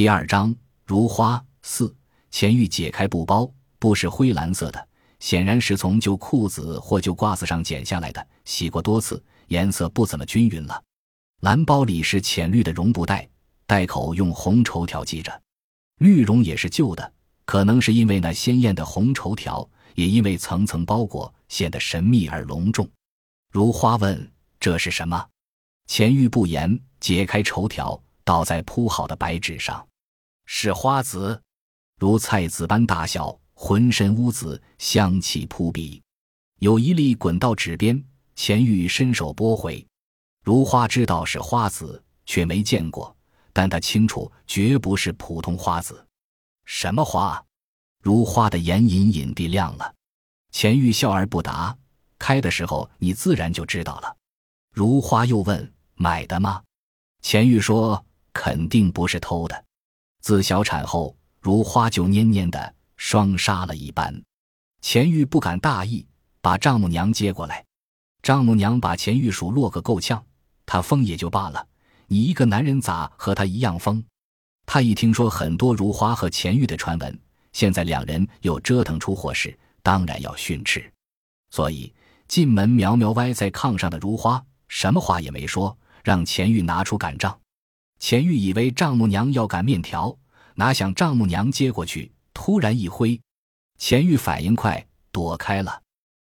第二章如花四。钱玉解开布包，布是灰蓝色的，显然是从旧裤子或旧褂子上剪下来的，洗过多次，颜色不怎么均匀了。蓝包里是浅绿的绒布袋，袋口用红绸条系着，绿绒也是旧的，可能是因为那鲜艳的红绸条，也因为层层包裹，显得神秘而隆重。如花问：“这是什么？”钱玉不言，解开绸条，倒在铺好的白纸上，是花籽。如菜籽般大小，浑身乌紫，香气扑鼻。有一粒滚到纸边，钱玉伸手拨回。如花知道是花籽，却没见过，但他清楚绝不是普通花籽。什么花？如花的眼隐隐地亮了。钱玉笑而不答。开的时候你自然就知道了。如花又问：“买的吗？”钱玉说：“肯定不是偷的。”自小产后。如花就蔫蔫的，双杀了一般。钱玉不敢大意，把丈母娘接过来。丈母娘把钱玉数落个够呛，他疯也就罢了，你一个男人咋和他一样疯？他一听说很多如花和钱玉的传闻，现在两人又折腾出祸事，当然要训斥。所以进门苗苗歪在炕上的如花，什么话也没说，让钱玉拿出擀杖。钱玉以为丈母娘要擀面条。哪想丈母娘接过去，突然一挥，钱玉反应快，躲开了。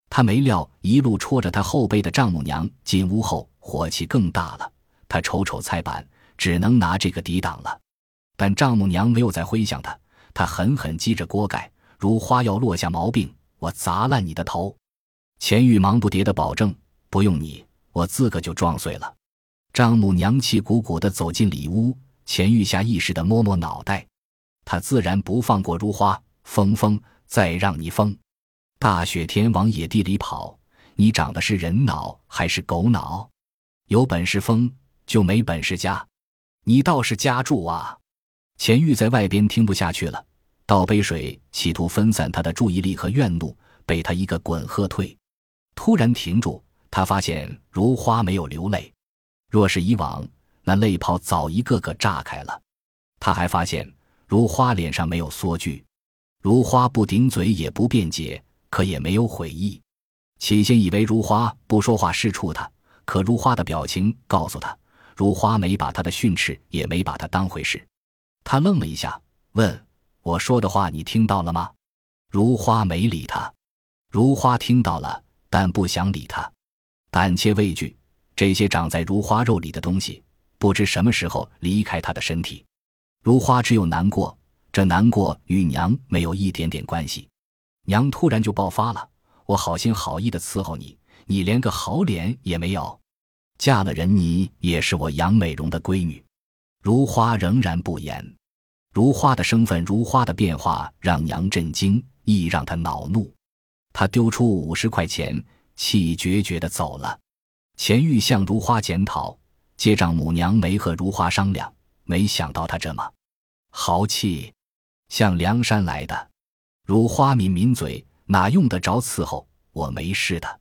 他没料一路戳着他后背的丈母娘进屋后，火气更大了。他瞅瞅菜板，只能拿这个抵挡了。但丈母娘没有再挥向他，他狠狠击着锅盖，如花要落下毛病，我砸烂你的头！钱玉忙不迭的保证：“不用你，我自个就撞碎了。”丈母娘气鼓鼓的走进里屋，钱玉下意识的摸摸脑袋。他自然不放过如花，疯疯，再让你疯！大雪天往野地里跑，你长的是人脑还是狗脑？有本事疯，就没本事家，你倒是家住啊！钱玉在外边听不下去了，倒杯水，企图分散他的注意力和怨怒，被他一个滚喝退。突然停住，他发现如花没有流泪，若是以往，那泪泡早一个个炸开了。他还发现。如花脸上没有缩句，如花不顶嘴也不辩解，可也没有悔意。起先以为如花不说话是触他，可如花的表情告诉他，如花没把他的训斥也没把他当回事。他愣了一下，问：“我说的话你听到了吗？”如花没理他。如花听到了，但不想理他。胆怯畏惧，这些长在如花肉里的东西，不知什么时候离开他的身体。如花只有难过，这难过与娘没有一点点关系。娘突然就爆发了，我好心好意的伺候你，你连个好脸也没有。嫁了人，你也是我杨美容的闺女。如花仍然不言。如花的身份，如花的变化，让娘震惊，亦让她恼怒。她丢出五十块钱，气决绝的走了。钱玉向如花检讨，接丈母娘没和如花商量。没想到他这么豪气，像梁山来的。如花抿抿嘴，哪用得着伺候？我没事的。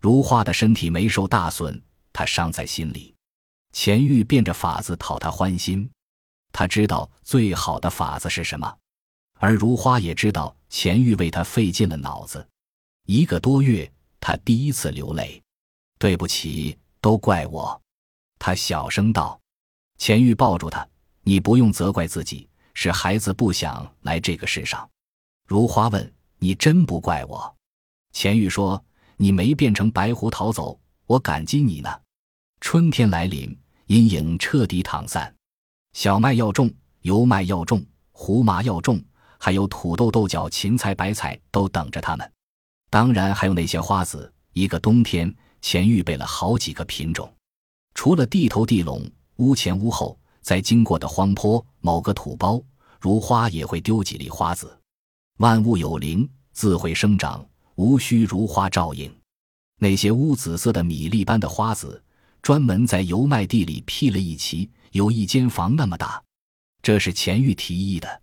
如花的身体没受大损，他伤在心里。钱玉变着法子讨他欢心，他知道最好的法子是什么，而如花也知道钱玉为他费尽了脑子。一个多月，他第一次流泪。对不起，都怪我。他小声道。钱玉抱住他，你不用责怪自己，是孩子不想来这个世上。如花问：“你真不怪我？”钱玉说：“你没变成白狐逃走，我感激你呢。”春天来临，阴影彻底淌散，小麦要种，油麦要种，胡麻要种，还有土豆、豆角、芹菜、白菜都等着他们。当然还有那些花籽。一个冬天，钱玉备了好几个品种，除了地头地垄。屋前屋后，在经过的荒坡某个土包，如花也会丢几粒花籽。万物有灵，自会生长，无需如花照应。那些乌紫色的米粒般的花籽，专门在油麦地里辟了一畦，有一间房那么大。这是钱玉提议的，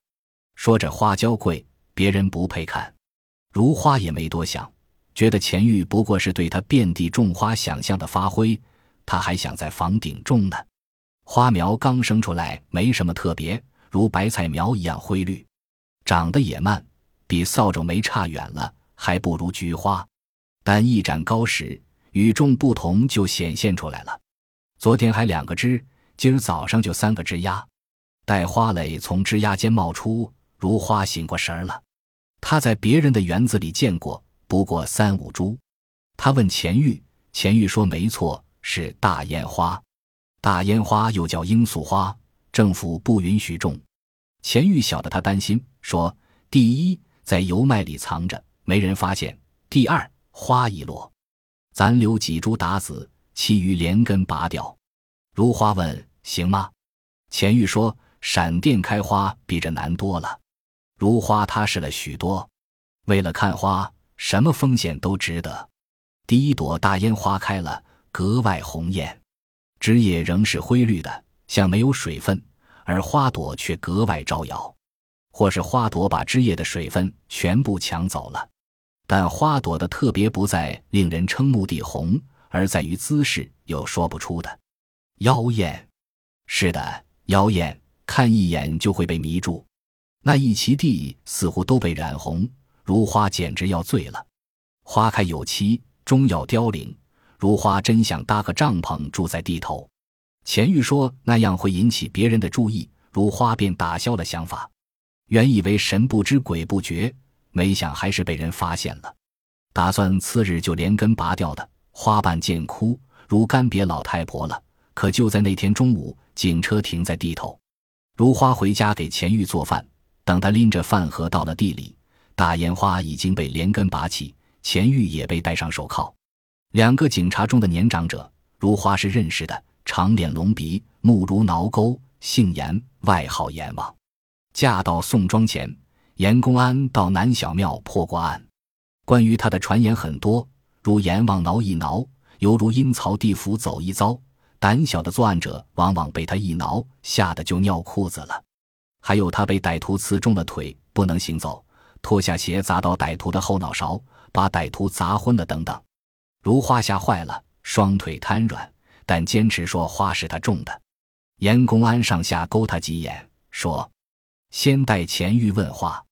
说这花娇贵，别人不配看。如花也没多想，觉得钱玉不过是对他遍地种花想象的发挥，他还想在房顶种呢。花苗刚生出来，没什么特别。如白菜苗一样灰绿，长得也慢，比扫帚没差远了，还不如菊花。但一展高时，与众不同就显现出来了。昨天还两个枝，今儿早上就三个枝丫。待花蕾从枝丫间冒出，如花醒过神儿了。他在别人的园子里见过，不过三五株。他问钱玉，钱玉说：“没错，是大烟花。大烟花又叫罂粟花，政府不允许种。”钱玉晓得他担心，说：“第一，在油麦里藏着，没人发现；第二，花一落，咱留几株打籽，其余连根拔掉。”如花问：“行吗？”钱玉说：“闪电开花比这难多了。”如花踏实了许多，为了看花，什么风险都值得。第一朵大烟花开了，格外红艳，枝叶仍是灰绿的，像没有水分；而花朵却格外招摇，或是花朵把枝叶的水分全部抢走了。但花朵的特别不在令人瞠目的红，而在于姿势，有说不出的妖艳。是的，妖艳，看一眼就会被迷住。那一畦地似乎都被染红，如花简直要醉了。花开有期，终要凋零。如花真想搭个帐篷住在地头。钱玉说那样会引起别人的注意，如花便打消了想法。原以为神不知鬼不觉，没想还是被人发现了。打算次日就连根拔掉的花瓣渐枯，如干瘪老太婆了。可就在那天中午，警车停在地头，如花回家给钱玉做饭。等他拎着饭盒到了地里，大烟花已经被连根拔起，钱玉也被戴上手铐。两个警察中的年长者，如花是认识的，长脸隆鼻，目如挠钩，姓严，外号阎王。嫁到宋庄前，严公安到南小庙破过案，关于他的传言很多，如阎王挠一挠，犹如阴曹地府走一遭。胆小的作案者往往被他一挠，吓得就尿裤子了。还有他被歹徒刺中了腿，不能行走，脱下鞋砸到歹徒的后脑勺，把歹徒砸昏了等等。如花吓坏了，双腿瘫软，但坚持说花是他种的。严公安上下勾他几眼，说：“先带钱玉问话。”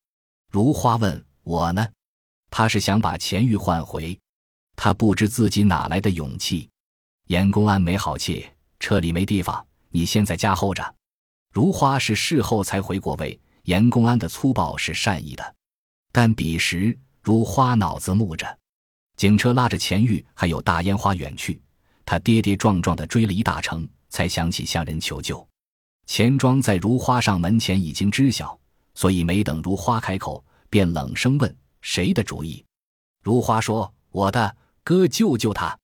如花问我呢，他是想把钱玉换回，他不知自己哪来的勇气。严公安没好气，车里没地方，你先在家候着。如花是事后才回过味，严公安的粗暴是善意的，但彼时如花脑子木着，警车拉着钱玉还有大烟花远去，他跌跌撞撞地追了一大程，才想起向人求救。钱庄在如花上门前已经知晓，所以没等如花开口，便冷声问：“谁的主意？”如花说：“我的，哥救救他。”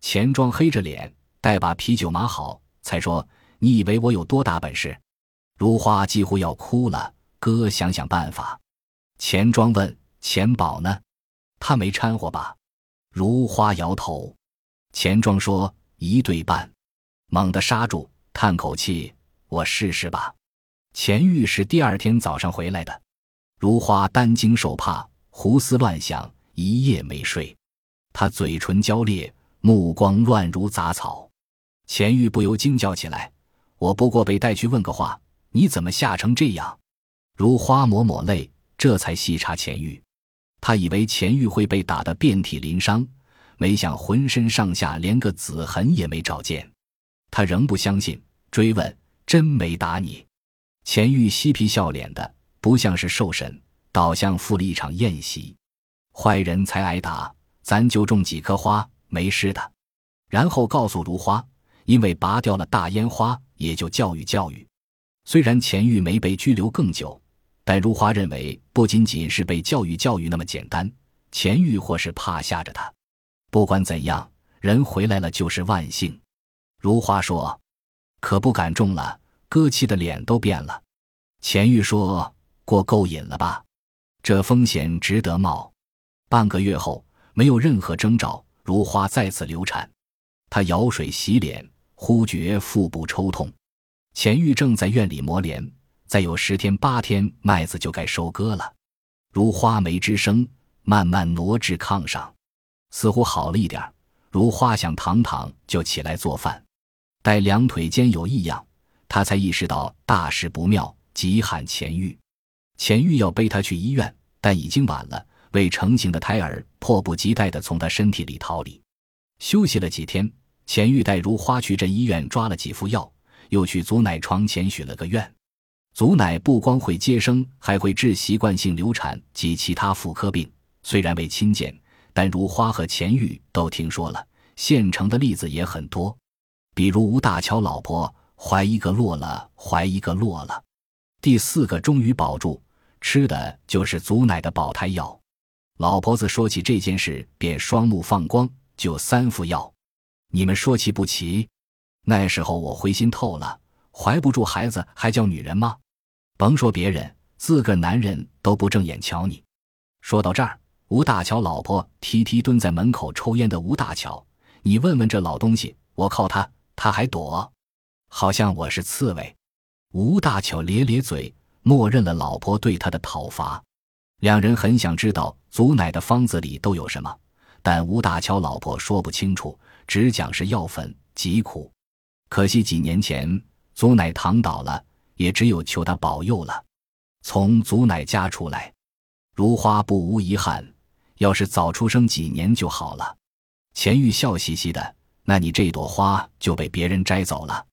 钱庄黑着脸，待把啤酒码好，才说：“你以为我有多大本事？”如花几乎要哭了，哥想想办法。钱庄问：“钱宝呢？他没掺和吧？”如花摇头。钱庄说：“一对半。”猛地刹住，叹口气：“我试试吧。”钱玉是第二天早上回来的。如花担惊受怕，胡思乱想，一夜没睡。他嘴唇焦裂，目光乱如杂草。钱玉不由惊叫起来：“我不过被带去问个话。”你怎么吓成这样？如花抹抹泪，这才细查钱玉。他以为钱玉会被打得遍体鳞伤，没想浑身上下连个紫痕也没找见。他仍不相信，追问：“真没打你？”钱玉嬉皮笑脸的，不像是受审，倒像赴了一场宴席。坏人才挨打，咱就种几棵花，没事的。然后告诉如花，因为拔掉了大烟花，也就教育教育。虽然钱玉没被拘留更久，但如花认为不仅仅是被教育教育那么简单，钱玉或是怕吓着他。不管怎样，人回来了就是万幸。如花说：“可不敢种了。”哥气的脸都变了。钱玉说：“过够瘾了吧？这风险值得冒。”半个月后，没有任何征兆，如花再次流产。她舀水洗脸，忽觉腹部抽痛。钱玉正在院里磨镰，再有十天八天，麦子就该收割了。如花没吱声，慢慢挪至炕上，似乎好了一点如花想躺躺，就起来做饭。待两腿间有异样，他才意识到大事不妙，急喊钱玉。钱玉要背他去医院，但已经晚了。未成型的胎儿迫不及待地从他身体里逃离。休息了几天，钱玉带如花去镇医院抓了几副药，又去祖奶床前许了个愿。祖奶不光会接生，还会治习惯性流产及其他妇科病。虽然未亲见，但如花和钱玉都听说了。现成的例子也很多，比如吴大乔老婆怀一个落了，怀一个落了，第四个终于保住，吃的就是祖奶的保胎药。老婆子说起这件事，便双目放光，就三副药。你们说齐不齐？那时候我灰心透了，怀不住孩子还叫女人吗？甭说别人，自个男人都不正眼瞧你。说到这儿，吴大乔老婆踢踢蹲在门口抽烟的吴大乔，你问问这老东西，我靠他，他还躲，好像我是刺猬。吴大乔咧咧嘴，默认了老婆对他的讨伐。两人很想知道祖奶的方子里都有什么，但吴大乔老婆说不清楚，只讲是药粉，极苦。可惜几年前祖奶躺倒了，也只有求他保佑了。从祖奶家出来，如花不无遗憾，要是早出生几年就好了。钱玉笑嘻嘻的，那你这朵花就被别人摘走了。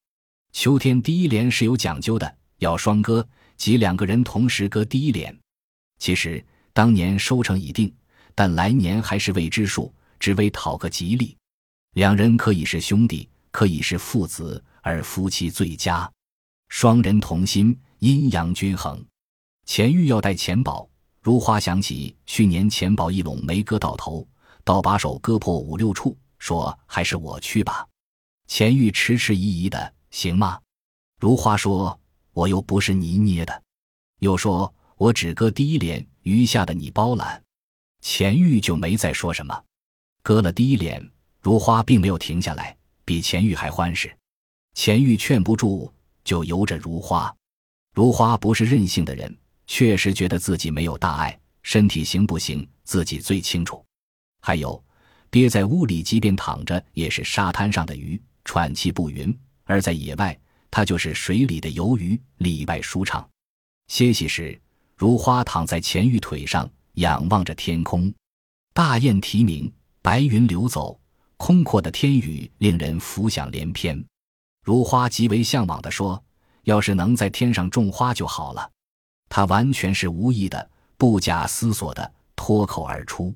秋天第一联是有讲究的，要双割，即两个人同时割第一联。其实当年收成已定，但来年还是未知数，只为讨个吉利。两人可以是兄弟，可以是父子，而夫妻最佳。双人同心，阴阳均衡。钱玉要带钱宝，如花想起去年钱宝一拢没割到头，倒把手割破五六处，说还是我去吧。钱玉迟迟疑疑的，行吗？如花说，我又不是泥捏的，又说。我只割第一脸，余下的你包揽。钱玉就没再说什么。割了第一脸，如花并没有停下来，比钱玉还欢实。钱玉劝不住，就由着如花。如花不是任性的人，确实觉得自己没有大碍，身体行不行自己最清楚。还有，憋在屋里，即便躺着也是沙滩上的鱼，喘气不匀；而在野外，他就是水里的游鱼，里外舒畅。歇息时。如花躺在钱玉腿上，仰望着天空，大雁啼鸣，白云流走，空阔的天宇令人浮想联翩。如花极为向往地说：“要是能在天上种花就好了。”他完全是无意的，不假思索的脱口而出：“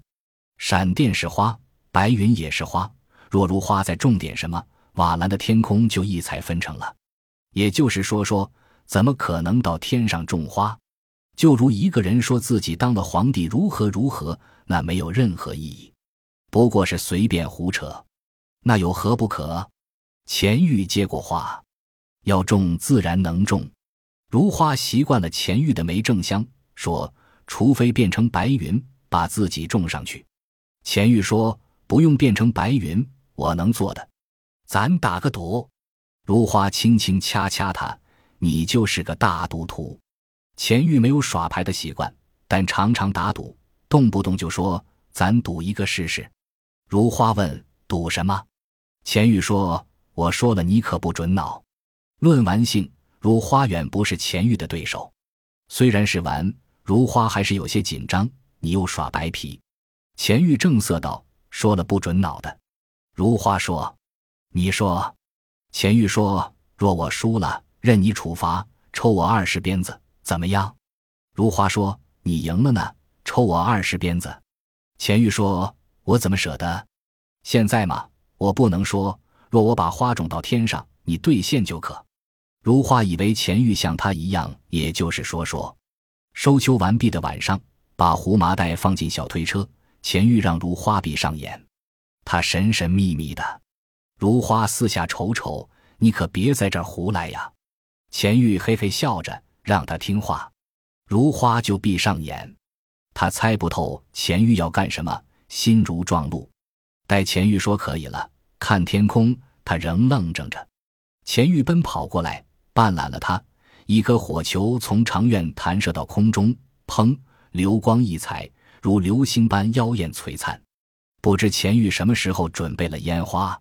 闪电是花，白云也是花。若如花再种点什么，瓦蓝的天空就异彩纷呈了。也就是说，说怎么可能到天上种花？”就如一个人说自己当了皇帝如何如何，那没有任何意义，不过是随便胡扯，那有何不可？钱玉接过话，要种自然能种。如花习惯了钱玉的梅正香，说除非变成白云，把自己种上去。钱玉说不用变成白云，我能做的，咱打个赌。如花轻轻掐掐他，你就是个大赌徒。钱玉没有耍牌的习惯，但常常打赌，动不动就说：“咱赌一个试试。”如花问：“赌什么？”钱玉说：“我说了，你可不准恼。”论玩性，如花远不是钱玉的对手。虽然是玩，如花还是有些紧张。你又耍白皮。钱玉正色道：“说了不准恼的。”如花说：“你说。”钱玉说：“若我输了，任你处罚，抽我二十鞭子。”怎么样？如花说：“你赢了呢，抽我二十鞭子。”钱玉说：“我怎么舍得？现在嘛，我不能说。若我把花种到天上，你兑现就可。”如花以为钱玉像他一样，也就是说说。收秋完毕的晚上，把胡麻袋放进小推车，钱玉让如花闭上眼，他神神秘秘的。如花四下瞅瞅，你可别在这儿胡来呀！钱玉嘿嘿笑着。让他听话，如花就闭上眼。他猜不透钱玉要干什么，心如撞鹿。待钱玉说可以了，看天空，他仍愣怔着。钱玉奔跑过来，绊揽了他。一颗火球从长院弹射到空中，砰！流光溢彩，如流星般妖艳璀璨。不知钱玉什么时候准备了烟花，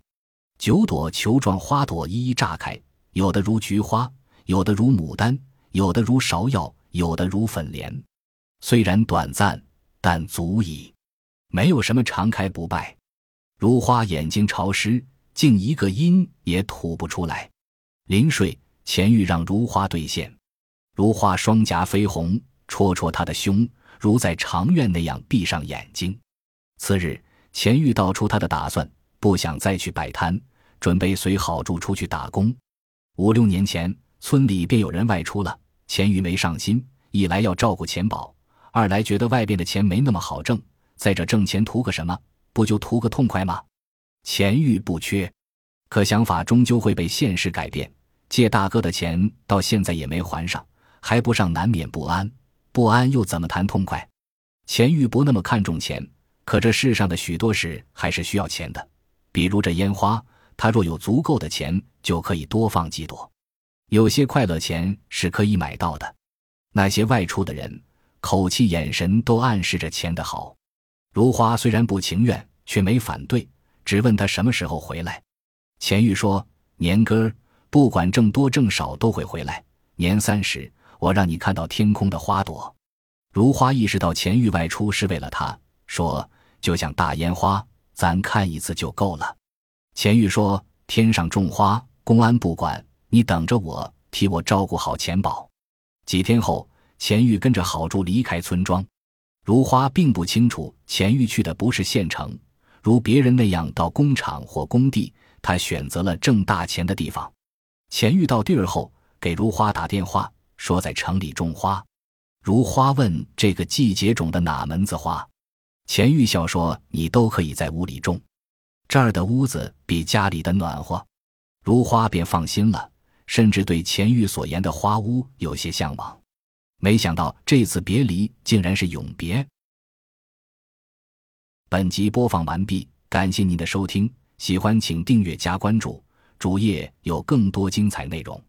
九朵球状花朵一一炸开，有的如菊花，有的如牡丹。有的如芍药，有的如粉莲。虽然短暂，但足矣。没有什么常开不败。如花眼睛潮湿，竟一个音也吐不出来。临睡，前玉让如花兑现。如花双颊绯红，戳戳他的胸，如在长院那样闭上眼睛。次日，钱玉道出他的打算，不想再去摆摊，准备随郝柱出去打工。五六年前，村里便有人外出了，钱玉没上心，一来要照顾钱宝，二来觉得外边的钱没那么好挣。再者，挣钱图个什么？不就图个痛快吗？钱玉不缺，可想法终究会被现实改变。借大哥的钱到现在也没还上，还不上，难免不安。不安又怎么谈痛快？钱玉不那么看重钱，可这世上的许多事还是需要钱的。比如这烟花，他若有足够的钱，就可以多放几朵。有些快乐钱是可以买到的。那些外出的人，口气、眼神都暗示着钱的好。如花虽然不情愿，却没反对，只问他什么时候回来。钱玉说：“年根儿，不管挣多挣少都会回来。年三十，我让你看到天空的花朵。”如花意识到钱玉外出是为了他，说：“就像大烟花，咱看一次就够了。”钱玉说：“天上种花，公安不管，你等着我，替我照顾好钱宝。”几天后，钱玉跟着郝柱离开村庄。如花并不清楚，钱玉去的不是县城，如别人那样到工厂或工地，他选择了挣大钱的地方。钱玉到地儿后，给如花打电话，说在城里种花。如花问这个季节种的哪门子花，钱玉笑说：“你都可以在屋里种，这儿的屋子比家里的暖和。”如花便放心了，甚至对钱玉所言的花屋有些向往。没想到这次别离竟然是永别。本集播放完毕，感谢您的收听，喜欢请订阅加关注，主页有更多精彩内容。